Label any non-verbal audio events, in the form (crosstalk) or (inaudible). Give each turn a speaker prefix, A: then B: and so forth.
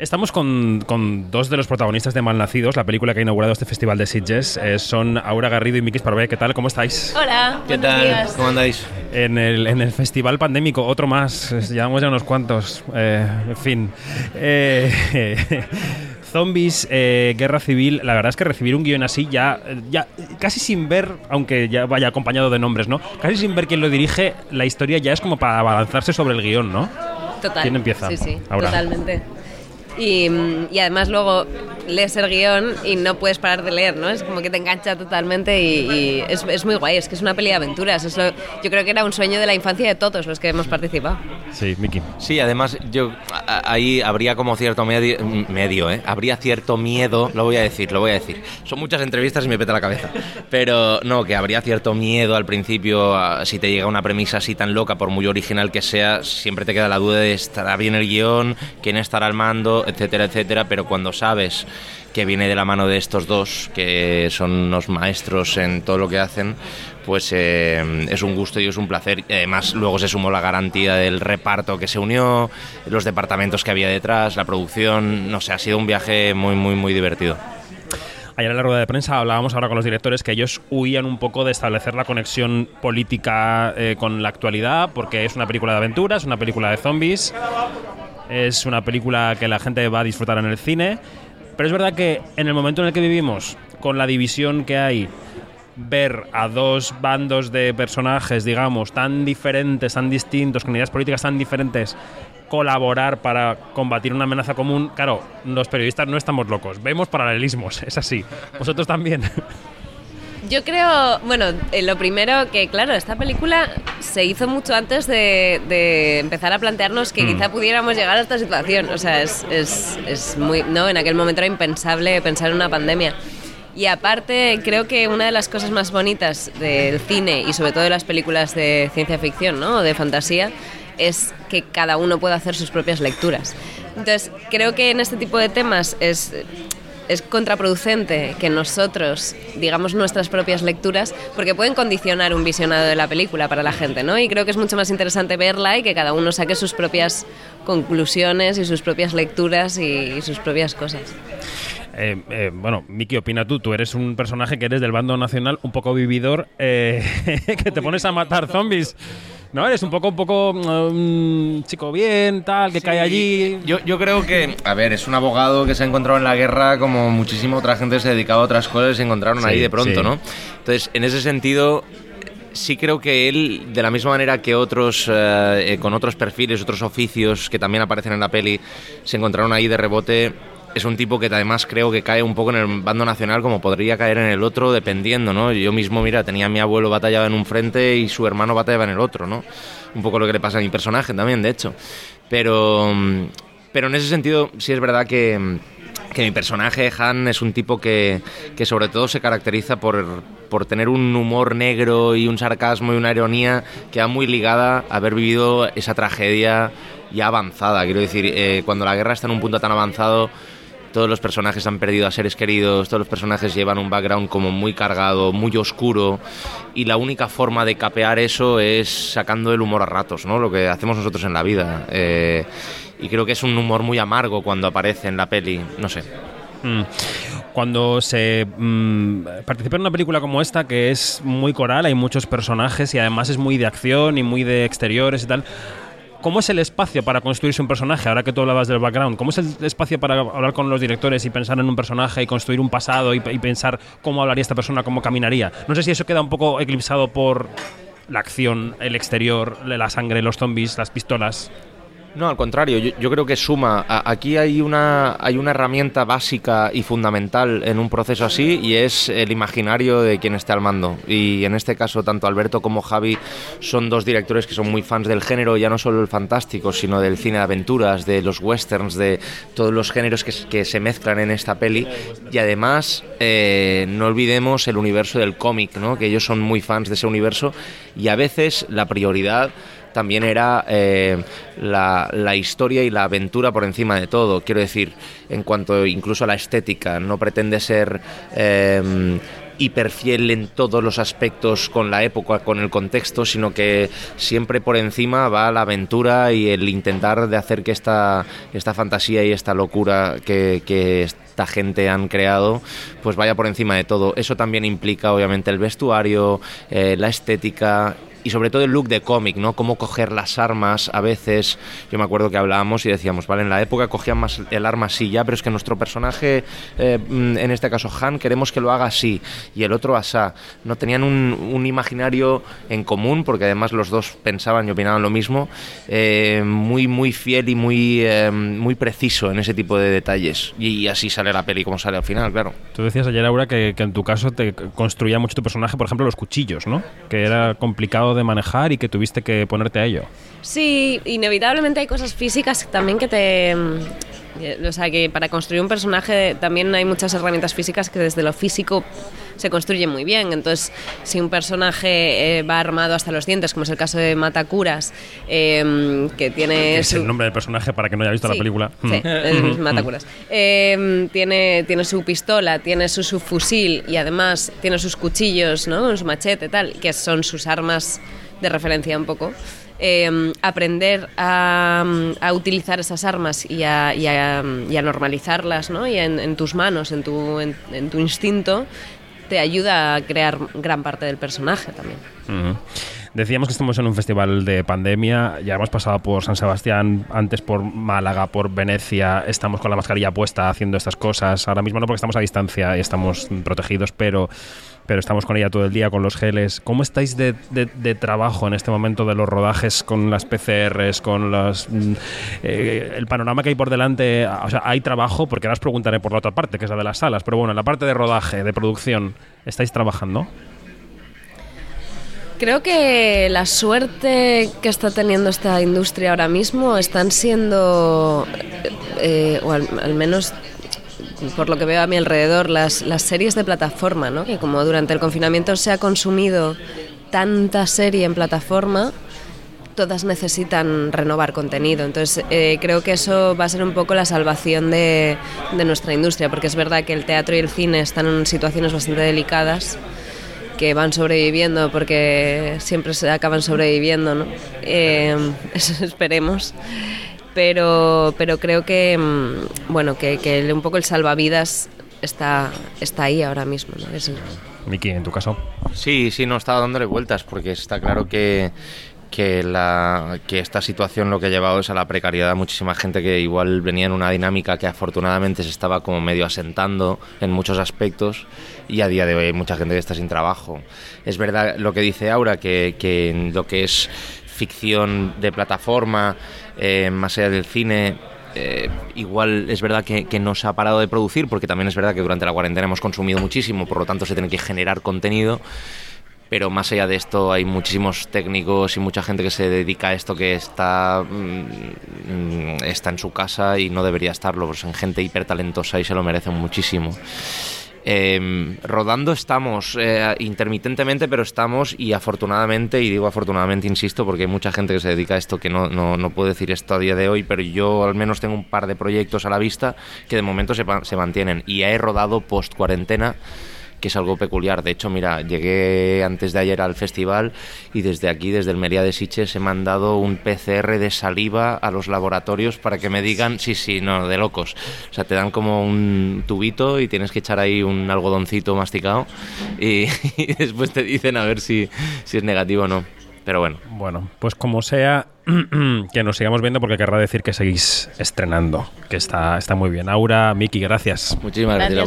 A: Estamos con, con, dos de los protagonistas de Malnacidos, la película que ha inaugurado este festival de Sitges. Eh, son Aura Garrido y Miki Sparvé. ¿Qué tal? ¿Cómo estáis?
B: Hola.
C: ¿Qué tal?
B: Días.
C: ¿Cómo andáis?
A: En el, en el festival pandémico, otro más. Llevamos ya unos cuantos. Eh, en fin. Eh, (laughs) zombies, eh, guerra civil. La verdad es que recibir un guion así ya, ya casi sin ver, aunque ya vaya acompañado de nombres, ¿no? Casi sin ver quién lo dirige, la historia ya es como para abalanzarse sobre el guion, ¿no?
B: Total.
A: ¿Quién empieza?
B: Sí, sí,
A: Ahora.
B: totalmente. Y, y, además luego lees el guion y no puedes parar de leer, ¿no? Es como que te engancha totalmente y, y es, es, muy guay, es que es una peli de aventuras. Es lo, yo creo que era un sueño de la infancia de todos los que hemos participado.
A: Sí, Miki.
C: Sí, además yo a, ahí habría como cierto medio, medio, ¿eh? Habría cierto miedo, lo voy a decir, lo voy a decir. Son muchas entrevistas y me peta la cabeza. Pero no, que habría cierto miedo al principio, a, si te llega una premisa así tan loca, por muy original que sea, siempre te queda la duda de estará bien el guion, quién estará al mando, etcétera, etcétera. Pero cuando sabes que viene de la mano de estos dos, que son unos maestros en todo lo que hacen, pues eh, es un gusto y es un placer. Además, luego se sumó la garantía del reparto que se unió, los departamentos que había detrás, la producción. No sé, ha sido un viaje muy, muy, muy divertido.
A: Ayer en la rueda de prensa hablábamos ahora con los directores que ellos huían un poco de establecer la conexión política eh, con la actualidad, porque es una película de aventuras, una película de zombies, es una película que la gente va a disfrutar en el cine. Pero es verdad que en el momento en el que vivimos, con la división que hay, ver a dos bandos de personajes, digamos, tan diferentes, tan distintos, con ideas políticas tan diferentes, colaborar para combatir una amenaza común, claro, los periodistas no estamos locos, vemos paralelismos, (laughs) es así. ¿Vosotros también? (laughs)
B: Yo creo, bueno, eh, lo primero que, claro, esta película se hizo mucho antes de, de empezar a plantearnos que mm. quizá pudiéramos llegar a esta situación. O sea, es, es, es, muy, no, en aquel momento era impensable pensar en una pandemia. Y aparte, creo que una de las cosas más bonitas del cine y sobre todo de las películas de ciencia ficción, ¿no? O de fantasía, es que cada uno pueda hacer sus propias lecturas. Entonces, creo que en este tipo de temas es es contraproducente que nosotros digamos nuestras propias lecturas porque pueden condicionar un visionado de la película para la gente, ¿no? Y creo que es mucho más interesante verla y que cada uno saque sus propias conclusiones y sus propias lecturas y, sus propias cosas.
A: Eh, eh, bueno, Miki, opina tú. Tú eres un personaje que eres del bando nacional, un poco vividor, eh, (laughs) que te pones a matar zombies. ¿No? Eres un poco, un poco um, chico bien, tal, que sí, cae allí.
C: Yo, yo creo que, a ver, es un abogado que se ha encontrado en la guerra como muchísima otra gente se ha dedicado a otras cosas y se encontraron sí, ahí de pronto, sí. ¿no? Entonces, en ese sentido, sí creo que él, de la misma manera que otros, eh, con otros perfiles, otros oficios que también aparecen en la peli, se encontraron ahí de rebote, es un tipo que además creo que cae un poco en el bando nacional como podría caer en el otro dependiendo, ¿no? Yo mismo, mira, tenía a mi abuelo batallado en un frente y su hermano batallaba en el otro, ¿no? Un poco lo que le pasa a mi personaje también, de hecho. Pero, pero en ese sentido sí es verdad que, que mi personaje, Han, es un tipo que, que sobre todo se caracteriza por, por tener un humor negro y un sarcasmo y una ironía que va muy ligada a haber vivido esa tragedia ya avanzada. Quiero decir, eh, cuando la guerra está en un punto tan avanzado todos los personajes han perdido a seres queridos, todos los personajes llevan un background como muy cargado, muy oscuro, y la única forma de capear eso es sacando el humor a ratos, ¿no? Lo que hacemos nosotros en la vida. Eh, y creo que es un humor muy amargo cuando aparece en la peli, no sé.
A: Mm. Cuando se mmm, participa en una película como esta, que es muy coral, hay muchos personajes y además es muy de acción y muy de exteriores y tal, ¿Cómo es el espacio para construirse un personaje? Ahora que tú hablabas del background, ¿cómo es el espacio para hablar con los directores y pensar en un personaje y construir un pasado y, y pensar cómo hablaría esta persona, cómo caminaría? No sé si eso queda un poco eclipsado por la acción, el exterior, la sangre, los zombies, las pistolas.
C: No, al contrario, yo, creo que suma. Aquí hay una, hay una herramienta básica y fundamental en un proceso así y es el imaginario de quien esté al mando. Y en este caso, tanto Alberto como Javi son dos directores que son muy fans del género, ya no solo el fantástico, sino del cine de aventuras, de los westerns, de todos los géneros que, que se mezclan en esta peli. Y además, eh, no olvidemos el universo del cómic, ¿no? que ellos son muy fans de ese universo y a veces la prioridad también era eh, la, historia y la aventura por encima de todo. Quiero decir, en cuanto incluso a la estética, no pretende ser. Eh, hiper fiel en todos los aspectos con la época, con el contexto, sino que siempre por encima va la aventura y el intentar de hacer que esta, esta fantasía y esta locura que, que esta gente han creado, pues vaya por encima de todo. Eso también implica obviamente el vestuario, eh, la estética y sobre todo el look de cómic, ¿no? Cómo coger las armas a veces. Yo me acuerdo que hablábamos y decíamos, vale, en la época cogían más el arma así ya, pero es que nuestro personaje, eh, mm, en este caso Han, queremos que lo haga así y el otro asá. No tenían un, un imaginario en común, porque además los dos pensaban y opinaban lo mismo, eh, muy, muy fiel y muy, eh, muy preciso en ese tipo de detalles. Y así sale la peli como sale al final, claro.
A: Tú decías ayer, Aura, que, que en tu caso te construía mucho tu personaje, por ejemplo, los cuchillos, ¿no? Que era complicado de manejar y que tuviste que ponerte a ello.
B: Sí, inevitablemente hay cosas físicas también que te... O sea, que para construir un personaje también hay muchas herramientas físicas que desde lo físico se construyen muy bien. Entonces, si un personaje eh, va armado hasta los dientes, como es el caso de Matacuras, eh, que tiene...
A: Es el nombre del personaje para que no haya visto
B: Sí,
A: la película.
B: Sí,
A: Mm.
B: Matacuras. Eh, tiene, tiene su pistola, tiene su, su fusil y además tiene sus cuchillos, ¿no? Su machete, tal, que son sus armas de referencia un poco. Eh, aprender a, a utilizar esas armas y a, normalizarlas ¿no? y en, tus manos, en tu, en- tu instinto, te ayuda a crear gran parte del personaje también.
A: Decíamos que estamos en un festival de pandemia, ya hemos pasado por San Sebastián, antes por Málaga, por Venecia, estamos con la mascarilla puesta haciendo estas cosas, ahora mismo no porque estamos a distancia y estamos protegidos, pero, pero estamos con ella todo el día, con los geles. ¿Cómo estáis de, de- trabajo en este momento de los rodajes con las PCRs, con las, mm, eh, el panorama que hay por delante? O sea, ¿hay trabajo? Porque ahora os preguntaré por la otra parte, que es la de las salas, pero bueno, en la parte de rodaje, de producción, ¿estáis trabajando?
B: Creo que la suerte que está teniendo esta industria ahora mismo están siendo, eh, o al, menos por lo que veo a mi alrededor, las, las series de plataforma, ¿no? que como durante el confinamiento se ha consumido tanta serie en plataforma, todas necesitan renovar contenido. Entonces, eh, creo que eso va a ser un poco la salvación de, de nuestra industria, porque es verdad que el teatro y el cine están en situaciones bastante delicadas que van sobreviviendo porque siempre se acaban sobreviviendo, ¿no? Eh, (laughs) eso esperemos. Pero, pero creo que, mm, bueno, que, que un poco el salvavidas está, está ahí ahora mismo, ¿no? Es-
A: Miki, en tu caso.
C: Sí, sí, no estaba dándole vueltas porque está claro que, que, esta situación lo que ha llevado es a la precariedad a muchísima gente que igual venía en una dinámica que afortunadamente se estaba como medio asentando en muchos aspectos y a día de hoy mucha gente que está sin trabajo. Es verdad lo que dice Aura, que, que lo que es ficción de plataforma, eh, más allá del cine, eh, igual es verdad que no se ha parado de producir, porque también es verdad que durante la cuarentena hemos consumido muchísimo, por lo tanto se tiene que generar contenido. Pero más allá de esto hay muchísimos técnicos y mucha gente que se dedica a esto que está, mm, mm, está en su casa y no debería estarlo, pues son gente hiper talentosa y se lo merecen muchísimo. Eh, rodando estamos eh, intermitentemente, pero estamos y afortunadamente, y digo afortunadamente, insisto, porque hay mucha gente que se dedica a esto que no, no, no puedo decir esto a día de hoy, pero yo al menos tengo un par de proyectos a la vista que de momento se, se mantienen y he rodado post cuarentena que es algo peculiar. De hecho, mira, llegué antes de ayer al festival y desde aquí, desde el Mería de Siches, he mandado un PCR de saliva a los laboratorios para que me digan, sí, sí, no, de locos. O sea, te dan como un tubito y tienes que echar ahí un algodoncito masticado y, (laughs) y después te dicen a ver si, si es negativo o no. Pero bueno,
A: Bueno, pues como sea, (clears throat) que nos sigamos viendo porque querrá decir que seguís estrenando, que está, está muy bien. Aura, Miki, gracias.
C: muchísimas gracias, a
B: Gracias